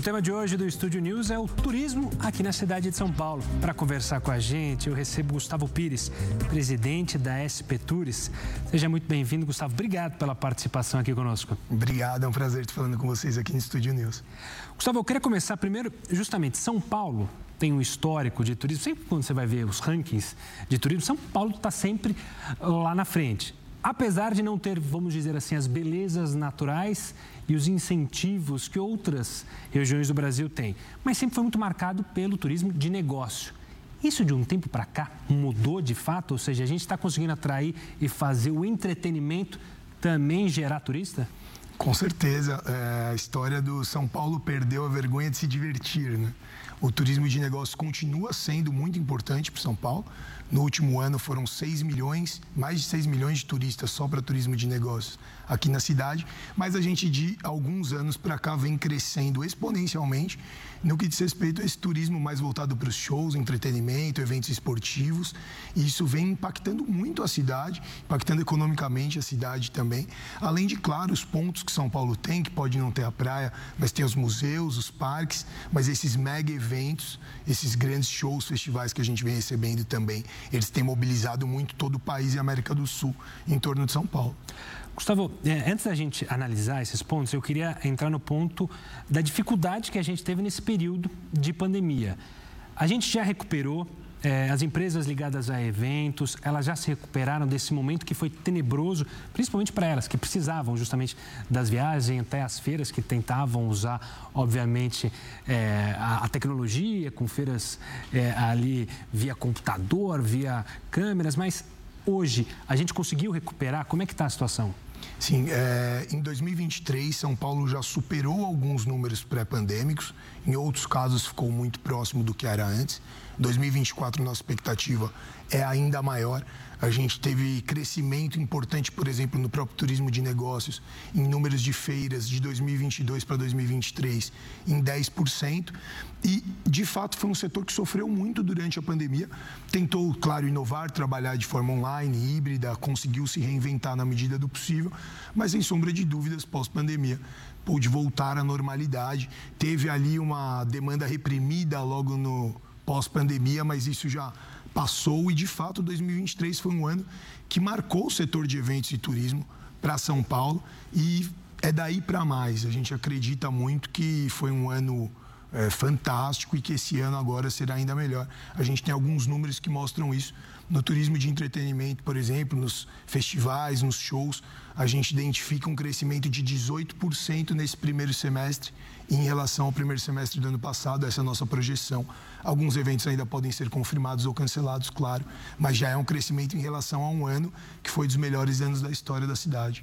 O tema de hoje do Estúdio News é o turismo aqui na cidade de São Paulo. Para conversar com a gente, eu recebo Gustavo Pires, presidente da SP Tours. Seja muito bem-vindo, Gustavo. Obrigado pela participação aqui conosco. Obrigado, é um prazer estar falando com vocês aqui no Estúdio News. Gustavo, eu queria começar primeiro, justamente, São Paulo tem um histórico de turismo. Sempre quando você vai ver os rankings de turismo, São Paulo está sempre lá na frente apesar de não ter, vamos dizer assim, as belezas naturais e os incentivos que outras regiões do Brasil têm, mas sempre foi muito marcado pelo turismo de negócio. Isso de um tempo para cá mudou de fato? Ou seja, a gente está conseguindo atrair e fazer o entretenimento também gerar turista? Com certeza. É, a história do São Paulo perdeu a vergonha de se divertir, né? O turismo de negócios continua sendo muito importante para São Paulo. No último ano foram 6 milhões, mais de 6 milhões de turistas só para turismo de negócios aqui na cidade, mas a gente de alguns anos para cá vem crescendo exponencialmente no que diz respeito a esse turismo mais voltado para os shows, entretenimento, eventos esportivos. E isso vem impactando muito a cidade, impactando economicamente a cidade também. Além de, claro, os pontos que São Paulo tem, que pode não ter a praia, mas tem os museus, os parques, mas esses mega eventos, esses grandes shows, festivais que a gente vem recebendo também, eles têm mobilizado muito todo o país e América do Sul em torno de São Paulo. Gustavo, é, antes da gente analisar esses pontos, eu queria entrar no ponto da dificuldade que a gente teve nesse período de pandemia. A gente já recuperou, é, as empresas ligadas a eventos, elas já se recuperaram desse momento que foi tenebroso, principalmente para elas, que precisavam justamente das viagens até as feiras, que tentavam usar, obviamente, é, a, a, tecnologia, com feiras é, ali via computador, via câmeras, mas hoje a gente conseguiu recuperar? Como é que está a situação? Sim, é, em 2023, São Paulo já superou alguns números pré-pandêmicos, em outros casos ficou muito próximo do que era antes. 2024, nossa expectativa é ainda maior. A gente teve crescimento importante, por exemplo, no próprio turismo de negócios, em números de feiras de 2022 para 2023, em 10%. E, de fato, foi um setor que sofreu muito durante a pandemia. Tentou, claro, inovar, trabalhar de forma online, híbrida, conseguiu se reinventar na medida do possível, mas, sem sombra de dúvidas, pós-pandemia, pôde voltar à normalidade. Teve ali uma demanda reprimida logo no pós-pandemia, mas isso já passou e, de fato, 2023 foi um ano que marcou o setor de eventos e turismo para São Paulo e é daí para mais. A gente acredita muito que foi um ano é, fantástico e que esse ano agora será ainda melhor. A gente tem alguns números que mostram isso. No turismo de entretenimento, por exemplo, nos festivais, nos shows, a gente identifica um crescimento de 18% nesse primeiro semestre em relação ao primeiro semestre do ano passado, essa é a nossa projeção. Alguns eventos ainda podem ser confirmados ou cancelados, claro, mas já é um crescimento em relação a um ano que foi dos melhores anos da história da cidade.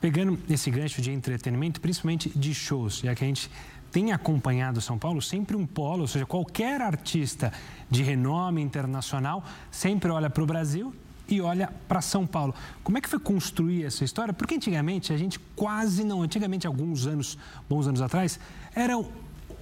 Pegando esse gancho de entretenimento, principalmente de shows, já que a gente tem acompanhado São Paulo sempre um polo, ou seja, qualquer artista de renome internacional sempre olha para o Brasil e olha para São Paulo. Como é que foi construir essa história? Porque antigamente a gente quase não, antigamente alguns anos, bons anos atrás, era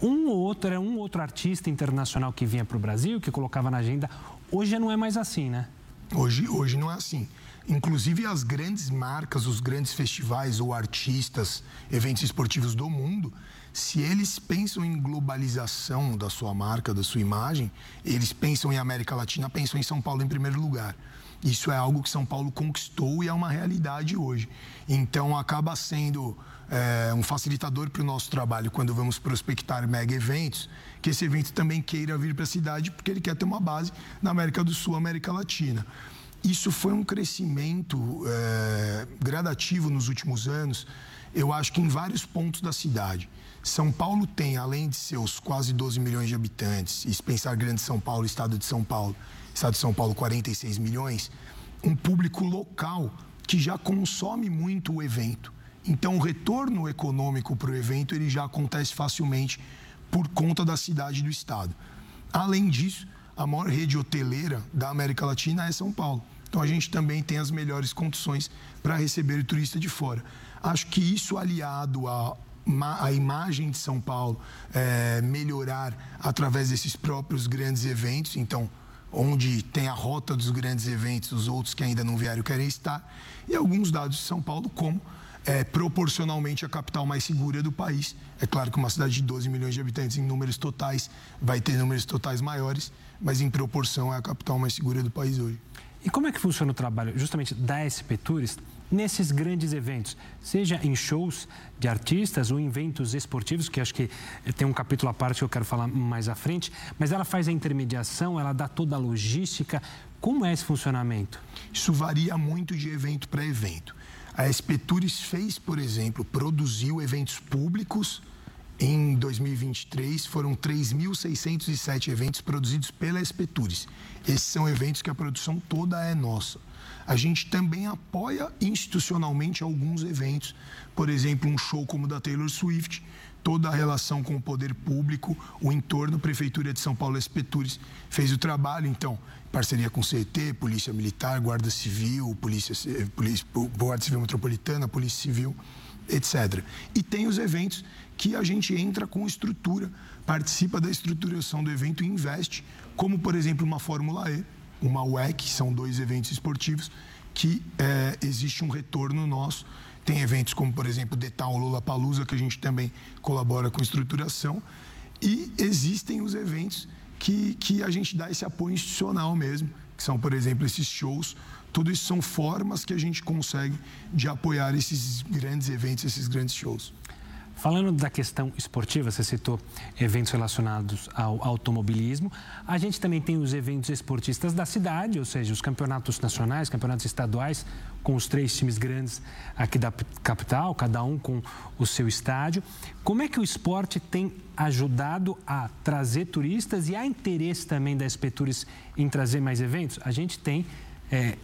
um ou outro, era um outro artista internacional que vinha para o Brasil, que colocava na agenda. Hoje não é mais assim, né? Hoje, hoje não é assim. Inclusive as grandes marcas, os grandes festivais ou artistas, eventos esportivos do mundo, se eles pensam em globalização da sua marca, da sua imagem, eles pensam em América Latina, pensam em São Paulo em primeiro lugar. Isso é algo que São Paulo conquistou e é uma realidade hoje. Então, acaba sendo é, um facilitador para o nosso trabalho quando vamos prospectar mega eventos, que esse evento também queira vir para a cidade, porque ele quer ter uma base na América do Sul, América Latina. Isso foi um crescimento é, gradativo nos últimos anos, eu acho que em vários pontos da cidade. São Paulo tem, além de seus quase 12 milhões de habitantes, e se pensar Grande São Paulo, Estado de São Paulo, Estado de São Paulo, 46 milhões, um público local que já consome muito o evento. Então, o retorno econômico para o evento ele já acontece facilmente por conta da cidade do estado. Além disso, a maior rede hoteleira da América Latina é São Paulo. Então, a gente também tem as melhores condições para receber o turista de fora. Acho que isso aliado a a imagem de São Paulo é, melhorar através desses próprios grandes eventos. Então, onde tem a rota dos grandes eventos, os outros que ainda não vieram querem estar, e alguns dados de São Paulo, como é proporcionalmente a capital mais segura do país. É claro que uma cidade de 12 milhões de habitantes, em números totais, vai ter números totais maiores, mas em proporção é a capital mais segura do país hoje. E como é que funciona o trabalho justamente da SP Tours nesses grandes eventos, seja em shows de artistas ou em eventos esportivos, que acho que tem um capítulo à parte que eu quero falar mais à frente, mas ela faz a intermediação, ela dá toda a logística. Como é esse funcionamento? Isso varia muito de evento para evento. A SP Tours fez, por exemplo, produziu eventos públicos. Em 2023, foram 3.607 eventos produzidos pela SP Tours. Esses são eventos que a produção toda é nossa. A gente também apoia institucionalmente alguns eventos, por exemplo, um show como o da Taylor Swift, toda a relação com o poder público, o entorno, Prefeitura de São Paulo, SP Tours, fez o trabalho, então, parceria com o CET, Polícia Militar, Guarda Civil, Polícia, Polícia, Guarda Civil Metropolitana, Polícia Civil, etc. E tem os eventos que a gente entra com estrutura, participa da estruturação do evento e investe, como, por exemplo, uma Fórmula E, uma WEC, são dois eventos esportivos, que é, existe um retorno nosso. Tem eventos como, por exemplo, Detal Lula Palusa, que a gente também colabora com estruturação. E existem os eventos que, que a gente dá esse apoio institucional mesmo, que são, por exemplo, esses shows. Tudo isso são formas que a gente consegue de apoiar esses grandes eventos, esses grandes shows. Falando da questão esportiva, você citou eventos relacionados ao automobilismo. A gente também tem os eventos esportistas da cidade, ou seja, os campeonatos nacionais, campeonatos estaduais, com os três times grandes aqui da capital, cada um com o seu estádio. Como é que o esporte tem ajudado a trazer turistas e há interesse também da SP Tours em trazer mais eventos? A gente tem é,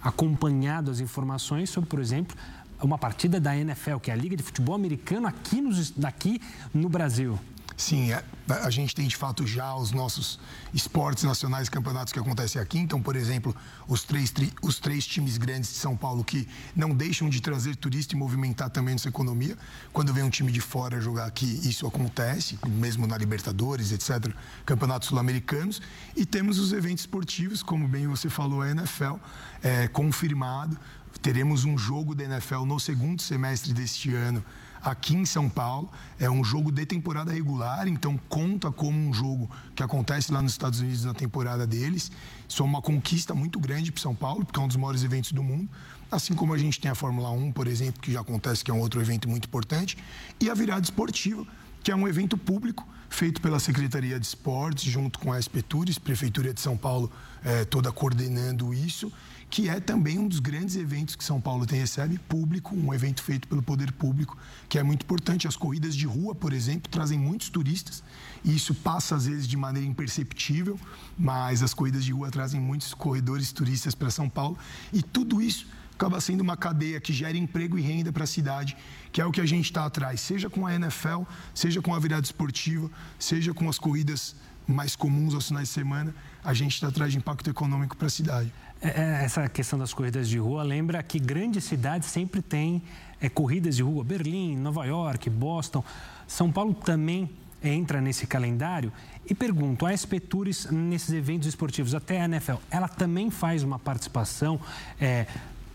acompanhado as informações sobre, por exemplo, uma partida da NFL, que é a Liga de Futebol Americano aqui, nos, aqui no Brasil. Sim, a, é, a, gente tem de fato já os nossos esportes nacionais, campeonatos que acontecem aqui. Então, por exemplo, os três, tri, os três times grandes de São Paulo que não deixam de trazer turista e movimentar também nossa economia. Quando vem um time de fora jogar aqui, isso acontece, mesmo na Libertadores, etc., campeonatos sul-americanos. E temos os eventos esportivos, como bem você falou, a NFL, é, confirmado. Teremos um jogo da NFL no segundo semestre deste ano aqui em São Paulo. É um jogo de temporada regular, então conta como um jogo que acontece lá nos Estados Unidos na temporada deles. Isso é uma conquista muito grande para São Paulo, porque é um dos maiores eventos do mundo. Assim como a gente tem a Fórmula 1, por exemplo, que já acontece, que é um outro evento muito importante, e a virada esportiva, que é um evento público feito pela Secretaria de Esportes, junto com a SP Tours, Prefeitura de São Paulo, eh, toda coordenando isso que é também um dos grandes eventos que São Paulo tem, recebe público, um evento feito pelo poder público, que é muito importante. As corridas de rua, por exemplo, trazem muitos turistas, e isso passa às vezes de maneira imperceptível, mas as corridas de rua trazem muitos corredores turistas para São Paulo, e tudo isso acaba sendo uma cadeia que gera emprego e renda para a cidade, que é o que a gente está atrás, seja com a NFL, seja com a virada esportiva, seja com as corridas mais comuns aos finais de semana, a gente está atrás de impacto econômico para a cidade. É, é, essa questão das corridas de rua lembra que grandes cidades sempre têm é, corridas de rua. Berlim, Nova York, Boston. São Paulo também entra nesse calendário. E pergunto, a SP Tours, nesses eventos esportivos, até a NFL, ela também faz uma participação, é,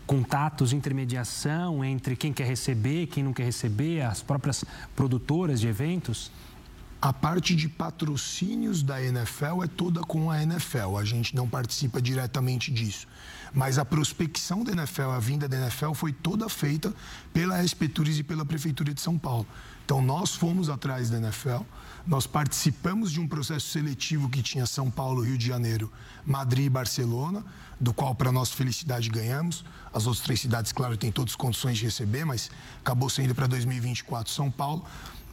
contatos, intermediação entre quem quer receber, quem não quer receber, as próprias produtoras de eventos? A parte de patrocínios da NFL é toda com a NFL, a gente não participa diretamente disso. Mas a prospecção da NFL, a vinda da NFL, foi toda feita pela SP Tours e pela Prefeitura de São Paulo. Então, nós fomos atrás da NFL, nós participamos de um processo seletivo que tinha São Paulo, Rio de Janeiro, Madrid e Barcelona, do qual, para nossa felicidade, ganhamos. As outras três cidades, claro, têm todas as condições de receber, mas acabou sendo para 2024 São Paulo.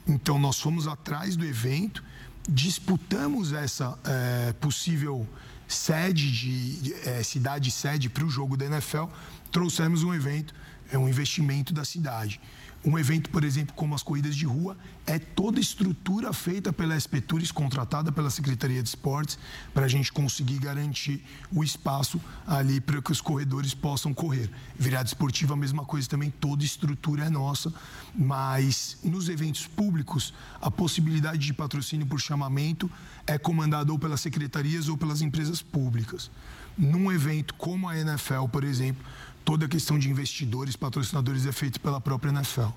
Então, nós fomos atrás do evento, disputamos essa é, possível sede de é, cidade sede para o jogo da NFL, trouxemos um evento, é um investimento da cidade. Um evento, por exemplo, como as corridas de rua, é toda estrutura feita pela SP Tours, contratada pela Secretaria de Esportes, para a gente conseguir garantir o espaço ali para que os corredores possam correr. Virada esportiva, a mesma coisa também, toda estrutura é nossa, mas nos eventos públicos, a possibilidade de patrocínio por chamamento é comandada ou pelas secretarias ou pelas empresas públicas. Num evento como a NFL, por exemplo, toda a questão de investidores, patrocinadores é feita pela própria NFL.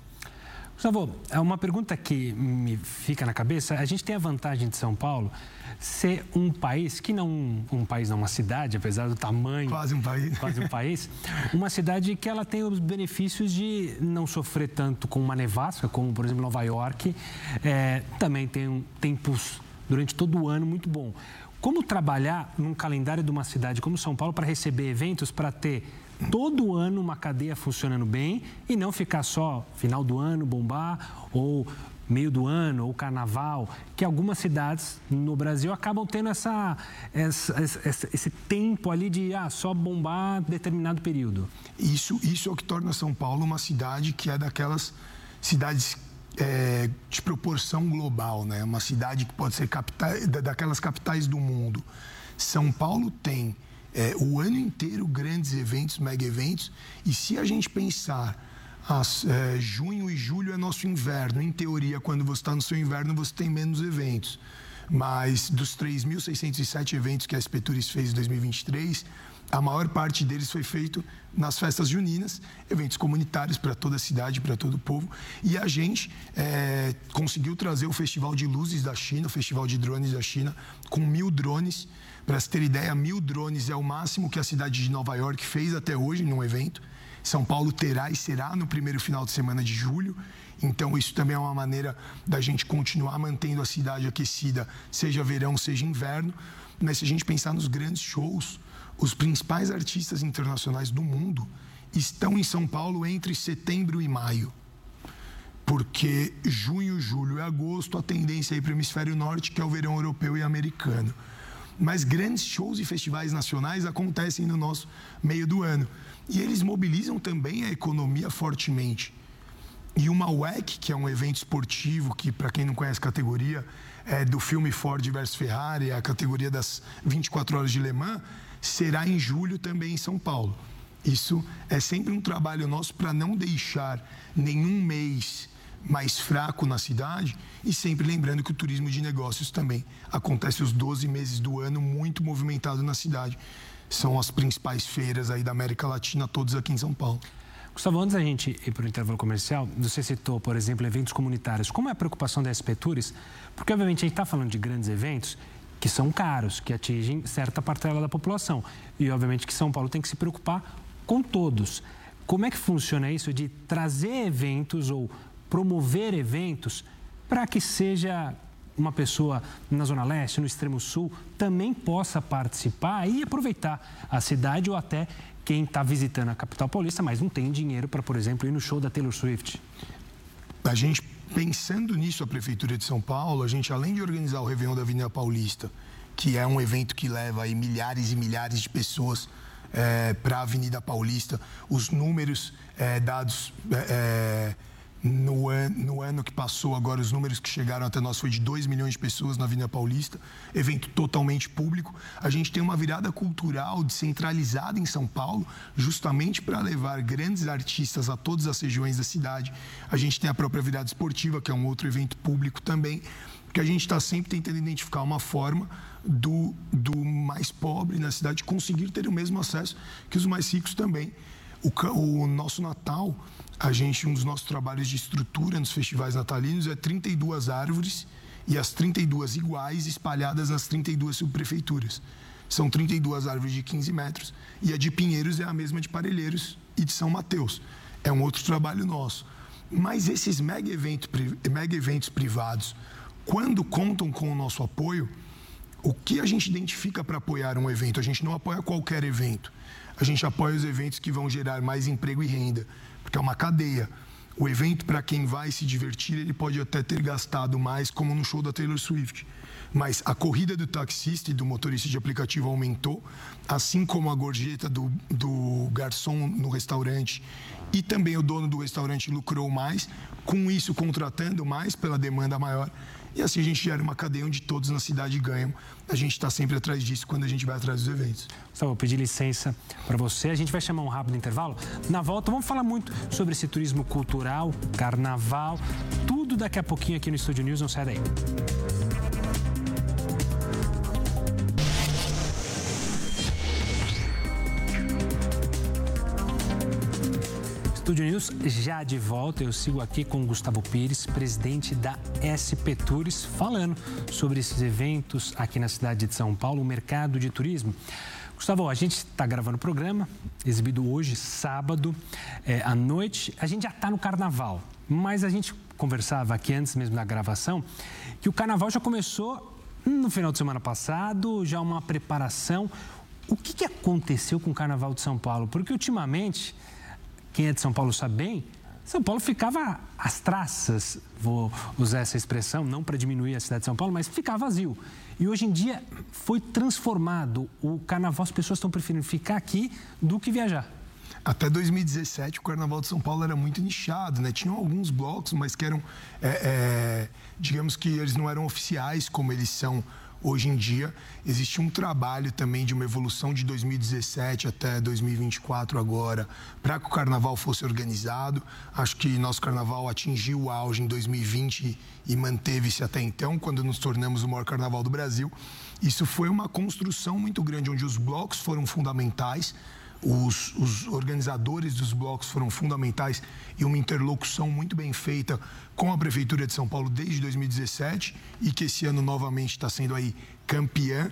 Gustavo, é uma pergunta que me fica na cabeça. A gente tem a vantagem de São Paulo ser um país que não um país não uma cidade, apesar do tamanho quase um país, quase um país, uma cidade que ela tem os benefícios de não sofrer tanto com uma nevasca, como por exemplo Nova York, é, também tem um, tempos durante todo o ano muito bom. Como trabalhar num calendário de uma cidade como São Paulo para receber eventos, para ter todo ano uma cadeia funcionando bem e não ficar só final do ano bombar ou meio do ano ou carnaval, que algumas cidades no Brasil acabam tendo essa, essa, essa, esse tempo ali de ah, só bombar determinado período. Isso, isso é o que torna São Paulo uma cidade que é daquelas cidades é, de proporção global, né? Uma cidade que pode ser capital, daquelas capitais do mundo. São Paulo tem é, o ano inteiro grandes eventos, mega eventos, e se a gente pensar as, é, junho e julho é nosso inverno. Em teoria, quando você está no seu inverno, você tem menos eventos. Mas dos 3.607 eventos que a Espeturis fez em 2023, a maior parte deles foi feito nas festas juninas, eventos comunitários para toda a cidade, para todo o povo. E a gente é, conseguiu trazer o Festival de Luzes da China, o Festival de Drones da China, com mil drones. Para se ter ideia, mil drones é o máximo que a cidade de Nova York fez até hoje num evento. São Paulo terá e será no primeiro final de semana de julho. Então, isso também é uma maneira da gente continuar mantendo a cidade aquecida, seja verão, seja inverno. Mas se a gente pensar nos grandes shows, os principais artistas internacionais do mundo estão em São Paulo entre setembro e maio. Porque junho, julho e agosto, a tendência é ir para o hemisfério norte, que é o verão europeu e americano. Mas grandes shows e festivais nacionais acontecem no nosso meio do ano. E eles mobilizam também a economia fortemente. E uma WEC, que é um evento esportivo, que para quem não conhece a categoria, é do filme Ford versus Ferrari, a categoria das 24 horas de Le Mans, será em julho também em São Paulo. Isso é sempre um trabalho nosso para não deixar nenhum mês mais fraco na cidade e sempre lembrando que o turismo de negócios também acontece os 12 meses do ano muito movimentado na cidade são as principais feiras aí da América Latina, todos aqui em São Paulo. Gustavo, antes da gente ir para o intervalo comercial, você citou, por exemplo, eventos comunitários. Como é a preocupação da SP Tours? Porque, obviamente, a gente está falando de grandes eventos que são caros, que atingem certa parcela da população. E, obviamente, que São Paulo tem que se preocupar com todos. Como é que funciona isso de trazer eventos ou promover eventos para que seja uma pessoa na Zona Leste, no extremo sul, também possa participar e aproveitar a cidade ou até quem está visitando a capital paulista, mas não tem dinheiro para, por exemplo, ir no show da Taylor Swift. A gente, pensando nisso, a Prefeitura de São Paulo, a gente, além de organizar o Réveillon da Avenida Paulista, que é um evento que leva aí milhares e milhares de pessoas é, para a Avenida Paulista, os números é, dados. É, no, no ano que passou, agora os números que chegaram até nós foi de 2 milhões de pessoas na Avenida Paulista, evento totalmente público. A gente tem uma virada cultural descentralizada em São Paulo, justamente para levar grandes artistas a todas as regiões da cidade. A gente tem a própria virada esportiva, que é um outro evento público também, que a gente está sempre tentando identificar uma forma do, do mais pobre na cidade conseguir ter o mesmo acesso que os mais ricos também. O, o nosso Natal a gente, um dos nossos trabalhos de estrutura nos festivais natalinos é 32 árvores e as 32 iguais espalhadas nas 32 subprefeituras. São 32 árvores de 15 metros e a de Pinheiros é a mesma de Parelheiros e de São Mateus. É um outro trabalho nosso. Mas esses mega eventos, mega eventos privados, quando contam com o nosso apoio, o que a gente identifica para apoiar um evento? A gente não apoia qualquer evento. A gente apoia os eventos que vão gerar mais emprego e renda, porque é uma cadeia. O evento, para quem vai se divertir, ele pode até ter gastado mais, como no show da Taylor Swift. Mas a corrida do taxista e do motorista de aplicativo aumentou, assim como a gorjeta do, do garçom no restaurante e também o dono do restaurante lucrou mais, com isso contratando mais pela demanda maior. E assim a gente gera uma cadeia onde todos na cidade ganham. A gente está sempre atrás disso quando a gente vai atrás dos eventos. Só vou pedir licença para você. A gente vai chamar um rápido intervalo. Na volta, vamos falar muito sobre esse turismo cultural, carnaval, tudo daqui a pouquinho aqui no Estúdio News. Não sai daí. Estúdio News já de volta. Eu sigo aqui com Gustavo Pires, presidente da SP Tours, falando sobre esses eventos aqui na cidade de São Paulo, o mercado de turismo. Gustavo, a gente está gravando o programa, exibido hoje, sábado, é, à noite. A gente já está no carnaval, mas a gente conversava aqui antes mesmo da gravação que o carnaval já começou no final de semana passado, já uma preparação. O que, que aconteceu com o carnaval de São Paulo? Porque ultimamente quem é de São Paulo sabe bem, São Paulo ficava às traças, vou usar essa expressão, não para diminuir a cidade de São Paulo, mas ficava vazio. E hoje em dia foi transformado. O carnaval, as pessoas estão preferindo ficar aqui do que viajar. Até 2017, o Carnaval de São Paulo era muito nichado, né? Tinham alguns blocos, mas que eram, é, é, digamos que eles não eram oficiais como eles são Hoje em dia, existe um trabalho também de uma evolução de 2017 até 2024 agora, para que o carnaval fosse organizado. Acho que nosso carnaval atingiu o auge em 2020 e manteve-se até então, quando nos tornamos o maior carnaval do Brasil. Isso foi uma construção muito grande, onde os blocos foram fundamentais os, os, organizadores dos blocos foram fundamentais e uma interlocução muito bem feita com a Prefeitura de São Paulo desde 2017 e que esse ano novamente está sendo aí campeã.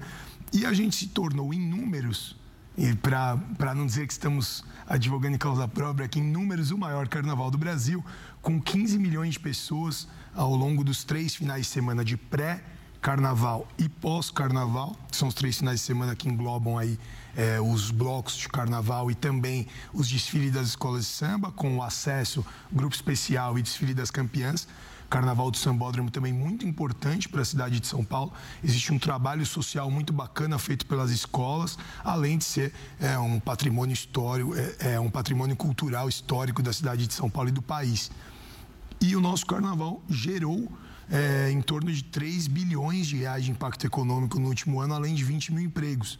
E a gente se tornou em números, e para não dizer que estamos advogando em causa própria, aqui em números o maior carnaval do Brasil, com 15 milhões de pessoas ao longo dos três finais de semana de pré carnaval e pós-carnaval, são os três finais de semana que englobam aí é, os blocos de carnaval e também os desfiles das escolas de samba, com o acesso, grupo especial e desfile das campeãs. Carnaval do Sambódromo também muito importante para a cidade de São Paulo. Existe um trabalho social muito bacana feito pelas escolas, além de ser é, um patrimônio histórico, é, é um patrimônio cultural histórico da cidade de São Paulo e do país. E o nosso carnaval gerou é, em torno de 3 bilhões de reais de impacto econômico no último ano, além de 20 mil empregos.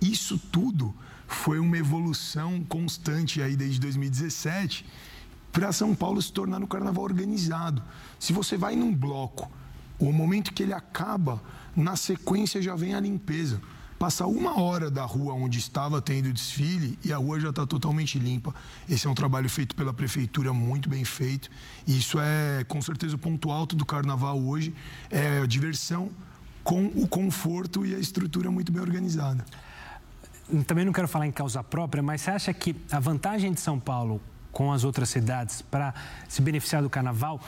Isso tudo foi uma evolução constante aí desde 2017 para São Paulo se tornar um carnaval organizado. Se você vai num bloco, o momento que ele acaba, na sequência já vem a limpeza passa uma hora da rua onde estava tendo desfile e a rua já está totalmente limpa. Esse é um trabalho feito pela prefeitura, muito bem feito. E isso é, com certeza, o ponto alto do carnaval hoje: é a diversão com o conforto e a estrutura muito bem organizada. Também não quero falar em causa própria, mas você acha que a vantagem de São Paulo com as outras cidades para se beneficiar do carnaval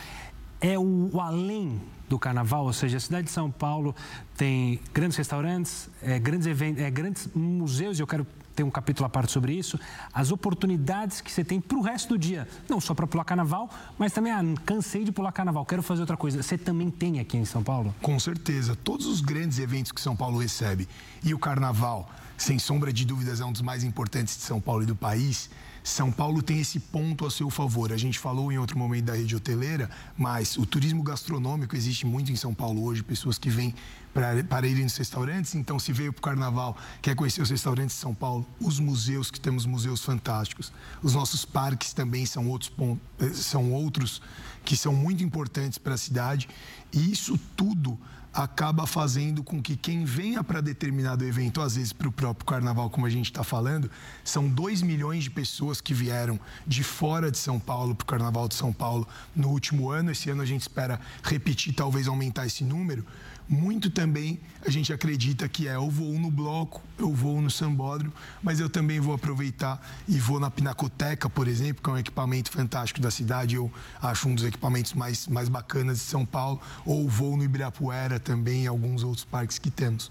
é o, o, além do carnaval, ou seja, a cidade de São Paulo tem grandes restaurantes, é, grandes eventos, é, grandes museus, e eu quero ter um capítulo à parte sobre isso, as oportunidades que você tem para o resto do dia, não só para pular carnaval, mas também, ah, cansei de pular carnaval, quero fazer outra coisa. Você também tem aqui em São Paulo? Com certeza, todos os grandes eventos que São Paulo recebe e o carnaval, sem sombra de dúvidas, é um dos mais importantes de São Paulo e do país são Paulo tem esse ponto a seu favor. A gente falou em outro momento da rede hoteleira, mas o turismo gastronômico existe muito em São Paulo hoje, pessoas que vêm para, irem nos restaurantes. Então, se veio para o carnaval, quer conhecer os restaurantes de São Paulo, os museus, que temos museus fantásticos, os nossos parques também são outros, eh, são outros que são muito importantes para a cidade. E isso tudo acaba fazendo com que quem venha para determinado evento, às vezes para o próprio carnaval, como a gente está falando, são 2 milhões de pessoas que vieram de fora de São Paulo para o carnaval de São Paulo no último ano. Esse ano a gente espera repetir, talvez aumentar esse número muito também a gente acredita que é eu vou no bloco, eu vou no sambódromo, mas eu também vou aproveitar e vou na Pinacoteca, por exemplo, que é um equipamento fantástico da cidade, eu acho um dos equipamentos mais, mais bacanas de São Paulo, ou vou no Ibirapuera também e alguns outros parques que temos.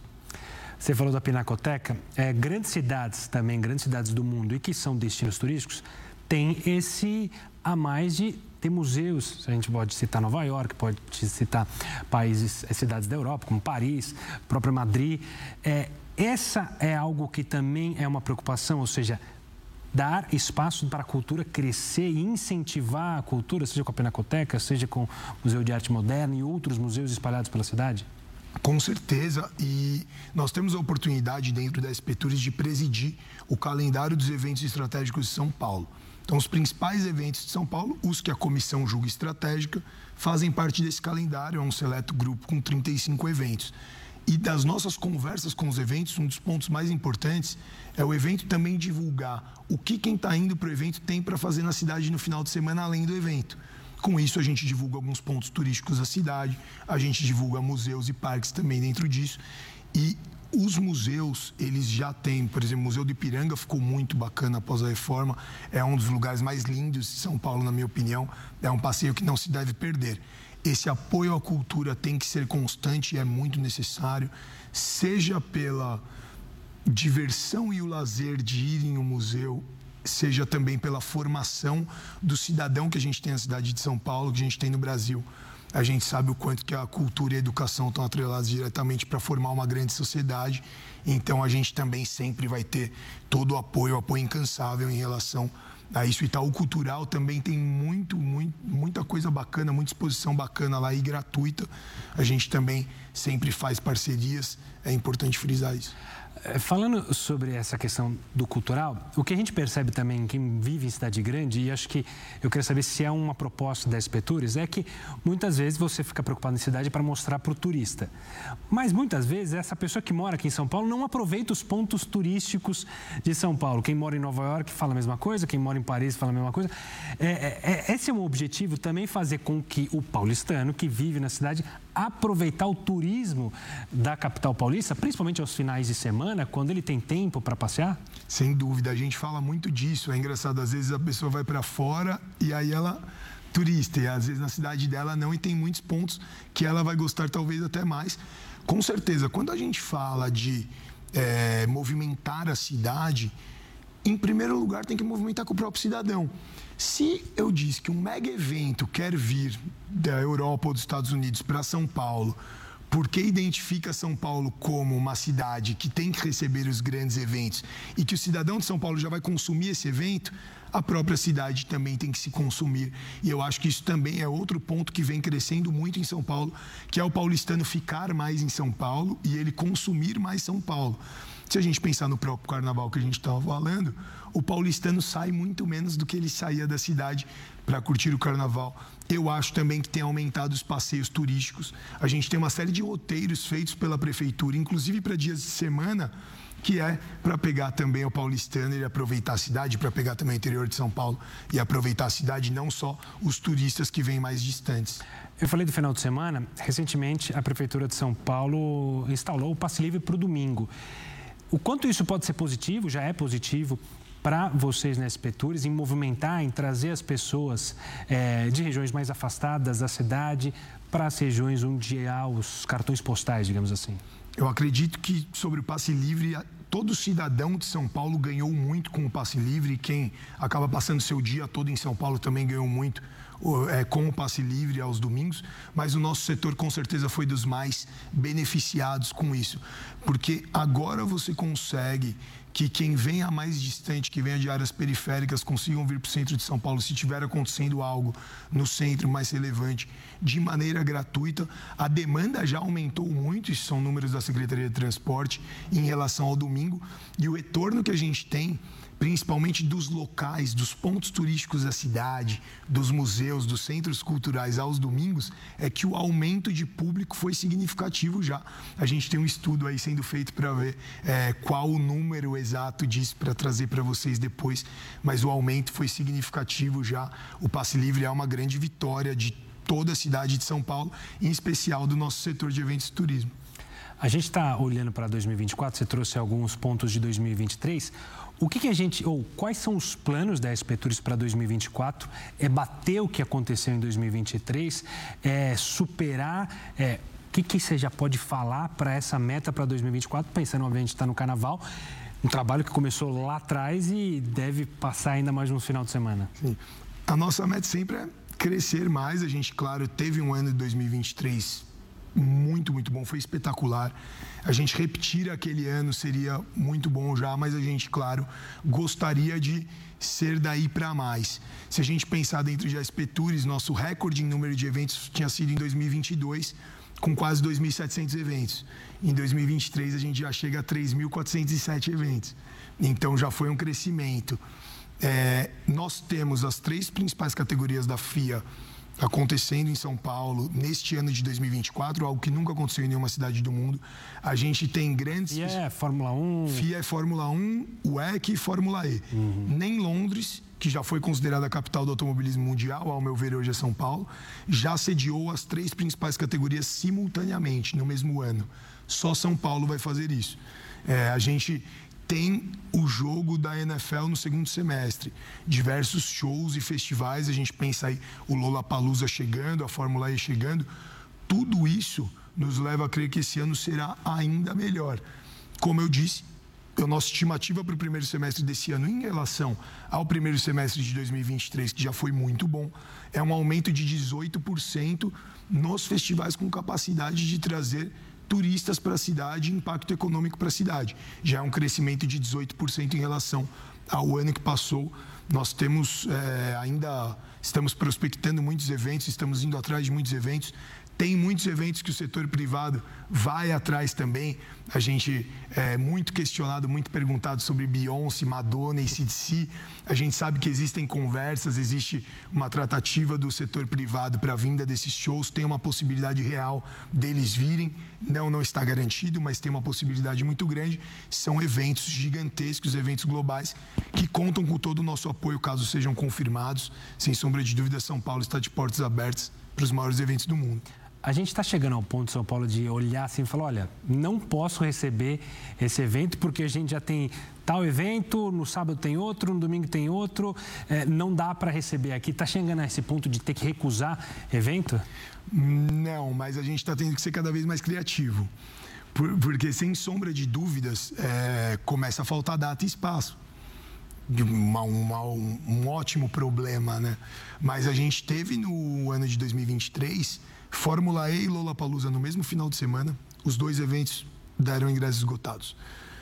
Você falou da Pinacoteca, é, grandes cidades também, grandes cidades do mundo e que são destinos turísticos, tem esse a mais de ter museus, a gente pode citar Nova York, pode citar países, eh, cidades da Europa, como Paris, própria Madrid. É, essa é algo que também é uma preocupação, ou seja, dar espaço para a cultura crescer e incentivar a cultura, seja com a Pinacoteca, seja com o Museu de Arte Moderna e outros museus espalhados pela cidade? Com certeza, e nós temos a oportunidade dentro da Espetures de presidir o calendário dos eventos estratégicos de São Paulo. Então, os principais eventos de São Paulo, os que a comissão julga estratégica, fazem parte desse calendário, é um seleto grupo com 35 eventos. E das nossas conversas com os eventos, um dos pontos mais importantes é o evento também divulgar o que quem está indo para o evento tem para fazer na cidade no final de semana, além do evento. Com isso, a gente divulga alguns pontos turísticos da cidade, a gente divulga museus e parques também dentro disso. E os museus, eles já têm, por exemplo, o Museu do Ipiranga ficou muito bacana após a reforma, é um dos lugares mais lindos de São Paulo, na minha opinião, é um passeio que não se deve perder. Esse apoio à cultura tem que ser constante e é muito necessário, seja pela diversão e o lazer de ir em um museu, seja também pela formação do cidadão que a gente tem na cidade de São Paulo, que a gente tem no Brasil. A gente sabe o quanto que a cultura e a educação estão atreladas diretamente para formar uma grande sociedade. Então a gente também sempre vai ter todo o apoio, o apoio incansável em relação a isso. Itaú Cultural também tem muito, muito, muita coisa bacana, muita exposição bacana lá e gratuita. A gente também sempre faz parcerias, é importante frisar isso. Falando sobre essa questão do cultural, o que a gente percebe também, quem vive em cidade grande, e acho que eu queria saber se é uma proposta da SP Tours, é que muitas vezes você fica preocupado em cidade para mostrar para o turista. Mas muitas vezes essa pessoa que mora aqui em São Paulo não aproveita os pontos turísticos de São Paulo. Quem mora em Nova York fala a mesma coisa, quem mora em Paris fala a mesma coisa. É, é, é esse é um objetivo também fazer com que o paulistano que vive na cidade aproveitar o turismo da capital paulista, principalmente aos finais de semana, quando ele tem tempo para passear? Sem dúvida, a gente fala muito disso. É engraçado, às vezes a pessoa vai para fora e aí ela turista e às vezes na cidade dela não e tem muitos pontos que ela vai gostar talvez até mais. Com certeza, quando a gente fala de é, movimentar a cidade, em primeiro lugar tem que movimentar com o próprio cidadão. Se eu disse que um mega evento quer vir da Europa ou dos Estados Unidos para São Paulo, porque identifica São Paulo como uma cidade que tem que receber os grandes eventos e que o cidadão de São Paulo já vai consumir esse evento, a própria cidade também tem que se consumir. E eu acho que isso também é outro ponto que vem crescendo muito em São Paulo, que é o paulistano ficar mais em São Paulo e ele consumir mais São Paulo. Se a gente pensar no próprio carnaval que a gente estava falando, o paulistano sai muito menos do que ele saía da cidade para curtir o carnaval. Eu acho também que tem aumentado os passeios turísticos. A gente tem uma série de roteiros feitos pela prefeitura, inclusive para dias de semana, que é para pegar também o paulistano e aproveitar a cidade, para pegar também o interior de São Paulo e aproveitar a cidade, não só os turistas que vêm mais distantes. Eu falei do final de semana, recentemente a Prefeitura de São Paulo instalou o passe livre para o domingo. O quanto isso pode ser positivo, já é positivo para vocês na SP Tours, em movimentar, em trazer as pessoas é, de regiões mais afastadas da cidade para as regiões onde há os cartões postais, digamos assim? Eu acredito que sobre o passe livre, todo cidadão de São Paulo ganhou muito com o passe livre. Quem acaba passando seu dia todo em São Paulo também ganhou muito com o passe livre aos domingos, mas o nosso setor com certeza foi dos mais beneficiados com isso, porque agora você consegue que quem venha mais distante, que venha de áreas periféricas, consigam vir para o centro de São Paulo se estiver acontecendo algo no centro mais relevante, de maneira gratuita. A demanda já aumentou muito, isso são números da Secretaria de Transporte, em relação ao domingo, e o retorno que a gente tem principalmente dos locais, dos pontos turísticos da cidade, dos museus, dos centros culturais aos domingos, é que o aumento de público foi significativo já. A gente tem um estudo aí sendo feito para ver é, qual o número exato disso para trazer para vocês depois, mas o aumento foi significativo já. O passe livre é uma grande vitória de toda a cidade de São Paulo, em especial do nosso setor de eventos e turismo. A gente está olhando para 2024, você trouxe alguns pontos de 2023. O que, que, a gente, ou quais são os planos da SP Tours para 2024? É bater o que aconteceu em 2023? É superar? É, o que, que você já pode falar para essa meta para 2024? Pensando, obviamente, está no carnaval. Um trabalho que começou lá atrás e deve passar ainda mais um final de semana. Sim. A nossa meta sempre é crescer mais. A gente, claro, teve um ano de 2023 muito, muito bom, foi espetacular. A gente repetir aquele ano seria muito bom já, mas a gente, claro, gostaria de ser daí para mais. Se a gente pensar dentro de SP Tours, nosso recorde em número de eventos tinha sido em 2022, com quase 2.700 eventos. Em 2023, a gente já chega a 3.407 eventos. Então, já foi um crescimento. É, nós temos as três principais categorias da FIA acontecendo em São Paulo neste ano de 2024, algo que nunca aconteceu em nenhuma cidade do mundo. A gente tem grandes. FIA é Fórmula 1. FIA é Fórmula 1, WEC e Fórmula E. Uhum. Nem Londres, que já foi considerada a capital do automobilismo mundial, ao meu ver hoje é São Paulo, já sediou as três principais categorias simultaneamente no mesmo ano. Só São Paulo vai fazer isso. É, a gente tem o jogo da NFL no segundo semestre. Diversos shows e festivais, a gente pensa aí o Lollapalooza chegando, a Fórmula E chegando. Tudo isso nos leva a crer que esse ano será ainda melhor. Como eu disse, a nossa estimativa para o primeiro semestre desse ano em relação ao primeiro semestre de 2023, que já foi muito bom, é um aumento de 18% nos festivais com capacidade de trazer turistas para a cidade impacto econômico para a cidade. Já é um crescimento de 18% em relação ao ano que passou. Nós temos é, ainda, estamos prospectando muitos eventos, estamos indo atrás de muitos eventos. Tem muitos eventos que o setor privado vai atrás também. A gente é muito questionado, muito perguntado sobre Beyoncé, Madonna e CDC. A gente sabe que existem conversas, existe uma tratativa do setor privado para a vinda desses shows. Tem uma possibilidade real deles virem. Não, não está garantido, mas tem uma possibilidade muito grande. São eventos gigantescos, eventos globais, que contam com todo o nosso apoio caso sejam confirmados. Sem sombra de dúvida, São Paulo está de portas abertas para os maiores eventos do mundo a gente está chegando ao ponto, São Paulo, de olhar assim e falar: olha, não posso receber esse evento porque a gente já tem tal evento, no sábado tem outro, no domingo tem outro, é, não dá para receber aqui. Está chegando a esse ponto de ter que recusar evento? Não, mas a gente está tendo que ser cada vez mais criativo. porque, sem sombra de dúvidas, é, começa a faltar data e espaço. Uma, uma, um, um ótimo problema, né? Mas a gente teve no ano de 2023 Fórmula E e Lollapalooza no mesmo final de semana, os dois eventos deram ingressos esgotados.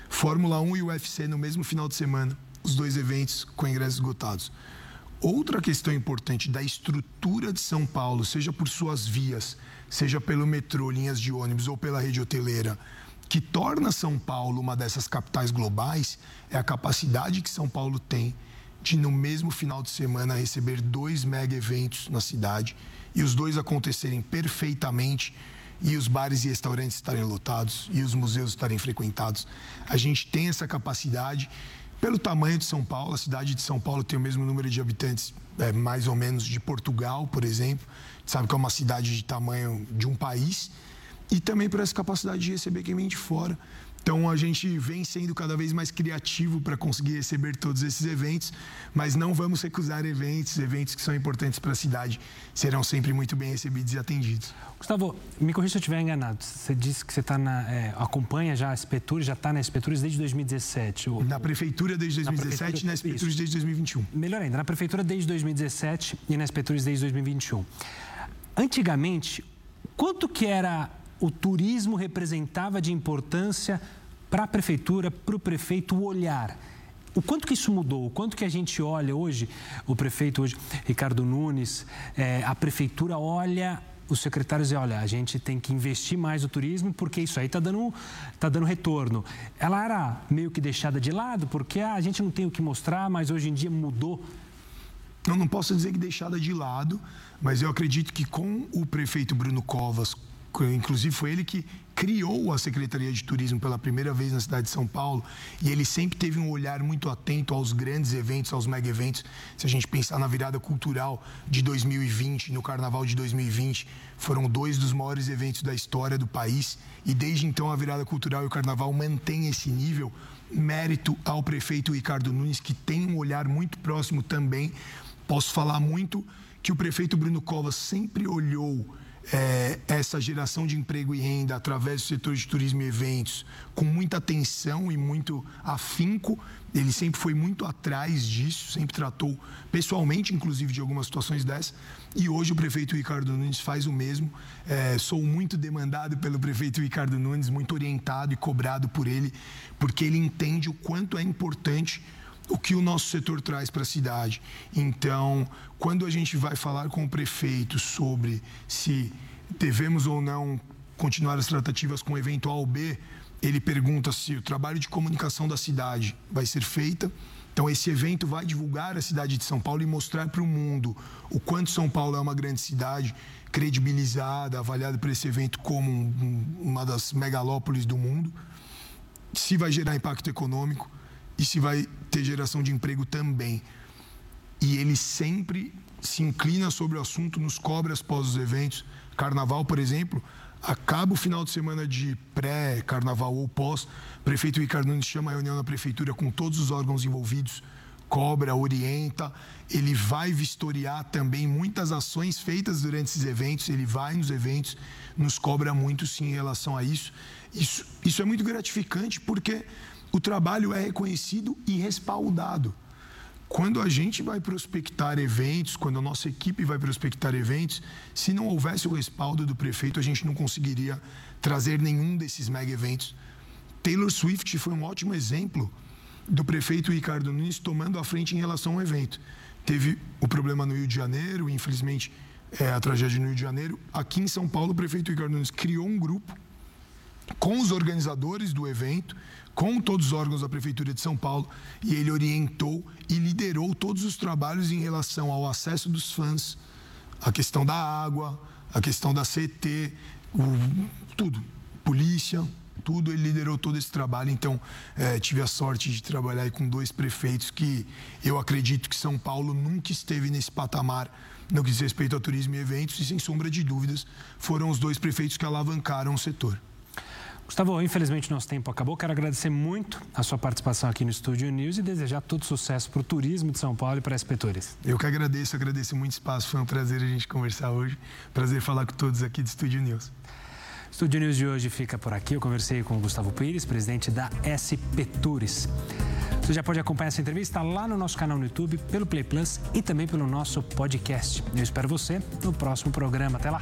Fórmula 1 e UFC no mesmo final de semana, os dois eventos com ingressos esgotados. Outra questão importante da estrutura de São Paulo, seja por suas vias, seja pelo metrô, linhas de ônibus ou pela rede hoteleira, que torna São Paulo uma dessas capitais globais, é a capacidade que São Paulo tem de, no mesmo final de semana, receber dois mega eventos na cidade e os dois acontecerem perfeitamente e os bares e restaurantes estarem lotados e os museus estarem frequentados. A gente tem essa capacidade pelo tamanho de São Paulo. A cidade de São Paulo tem o mesmo número de habitantes, é, mais ou menos, de Portugal, por exemplo. Sabe que é uma cidade de tamanho de um país. E também por essa capacidade de receber quem vem de fora. Então a gente vem sendo cada vez mais criativo para conseguir receber todos esses eventos, mas não vamos recusar eventos, eventos que são importantes para a cidade serão sempre muito bem recebidos e atendidos. Gustavo, me corrija se eu estiver enganado. Você disse que você está na, é, acompanha já a Espetures, já está na Espetures desde 2017. O, na prefeitura desde 2017 na e na Espetures desde 2021. Melhor ainda, na prefeitura desde 2017 e na Espetures desde 2021. Antigamente, quanto que era o turismo representava de importância para a prefeitura, para o prefeito olhar. O quanto que isso mudou? O quanto que a gente olha hoje, o prefeito hoje, Ricardo Nunes, é, a prefeitura olha os secretários e olha, a gente tem que investir mais no turismo porque isso aí está dando, tá dando retorno. Ela era meio que deixada de lado porque ah, a gente não tem o que mostrar, mas hoje em dia mudou. Eu não posso dizer que deixada de lado, mas eu acredito que com o prefeito Bruno Covas, inclusive foi ele que criou a Secretaria de Turismo pela primeira vez na cidade de São Paulo e ele sempre teve um olhar muito atento aos grandes eventos, aos mega eventos. Se a gente pensar na virada cultural de 2020, no Carnaval de 2020, foram dois dos maiores eventos da história do país e desde então a virada cultural e o Carnaval mantém esse nível. Mérito ao prefeito Ricardo Nunes, que tem um olhar muito próximo também. Posso falar muito que o prefeito Bruno Covas sempre olhou é, essa geração de emprego e renda através do setor de turismo e eventos com muita atenção e muito afinco. Ele sempre foi muito atrás disso, sempre tratou pessoalmente, inclusive, de algumas situações dessas. E hoje o prefeito Ricardo Nunes faz o mesmo. É, sou muito demandado pelo prefeito Ricardo Nunes, muito orientado e cobrado por ele, porque ele entende o quanto é importante o que o nosso setor traz para a cidade. Então, quando a gente vai falar com o prefeito sobre se devemos ou não continuar as tratativas com o evento A ou B, ele pergunta se o trabalho de comunicação da cidade vai ser feita Então, esse evento vai divulgar a cidade de São Paulo e mostrar para o mundo o quanto São Paulo é uma grande cidade, credibilizada, avaliada por esse evento como um, uma das megalópolis do mundo, se vai gerar impacto econômico e se vai ter geração de emprego também. E ele sempre se inclina sobre o assunto, nos cobra após os eventos. Carnaval, por exemplo, acaba o final de semana de pré-carnaval ou pós, o prefeito Ricardo Nunes chama a reunião na prefeitura com todos os órgãos envolvidos, cobra, orienta, ele vai vistoriar também muitas ações feitas durante esses eventos, ele vai nos eventos, nos cobra muito sim em relação a isso. Isso, isso é muito gratificante porque o trabalho é reconhecido e respaldado. Quando a gente vai prospectar eventos, quando a nossa equipe vai prospectar eventos, se não houvesse o respaldo do prefeito, a gente não conseguiria trazer nenhum desses mega eventos. Taylor Swift foi um ótimo exemplo do prefeito Ricardo Nunes tomando a frente em relação ao evento. Teve o problema no Rio de Janeiro, infelizmente, é, a tragédia no Rio de Janeiro. Aqui em São Paulo, o prefeito Ricardo Nunes criou um grupo com os organizadores do evento, com todos os órgãos da Prefeitura de São Paulo e ele orientou e liderou todos os trabalhos em relação ao acesso dos fãs, a questão da água, a questão da CT, o, tudo, polícia, tudo, ele liderou todo esse trabalho. Então, é, tive a sorte de trabalhar com dois prefeitos que eu acredito que São Paulo nunca esteve nesse patamar no que diz respeito ao turismo e eventos, e sem sombra de dúvidas, foram os dois prefeitos que alavancaram o setor. Gustavo, infelizmente nosso tempo acabou. Quero agradecer muito a sua participação aqui no Estúdio News e desejar todo sucesso para o turismo de São Paulo e para a SP Eu que agradeço, agradeço muito espaço. Foi um prazer a gente conversar hoje. Prazer falar com todos aqui do Estúdio News. Estúdio News de hoje fica por aqui. Eu conversei com o Gustavo Pires, presidente da SP Tours. Você já pode acompanhar essa entrevista lá no nosso canal no YouTube, pelo Play Plus e também pelo nosso podcast. Eu espero você no próximo programa. Até lá!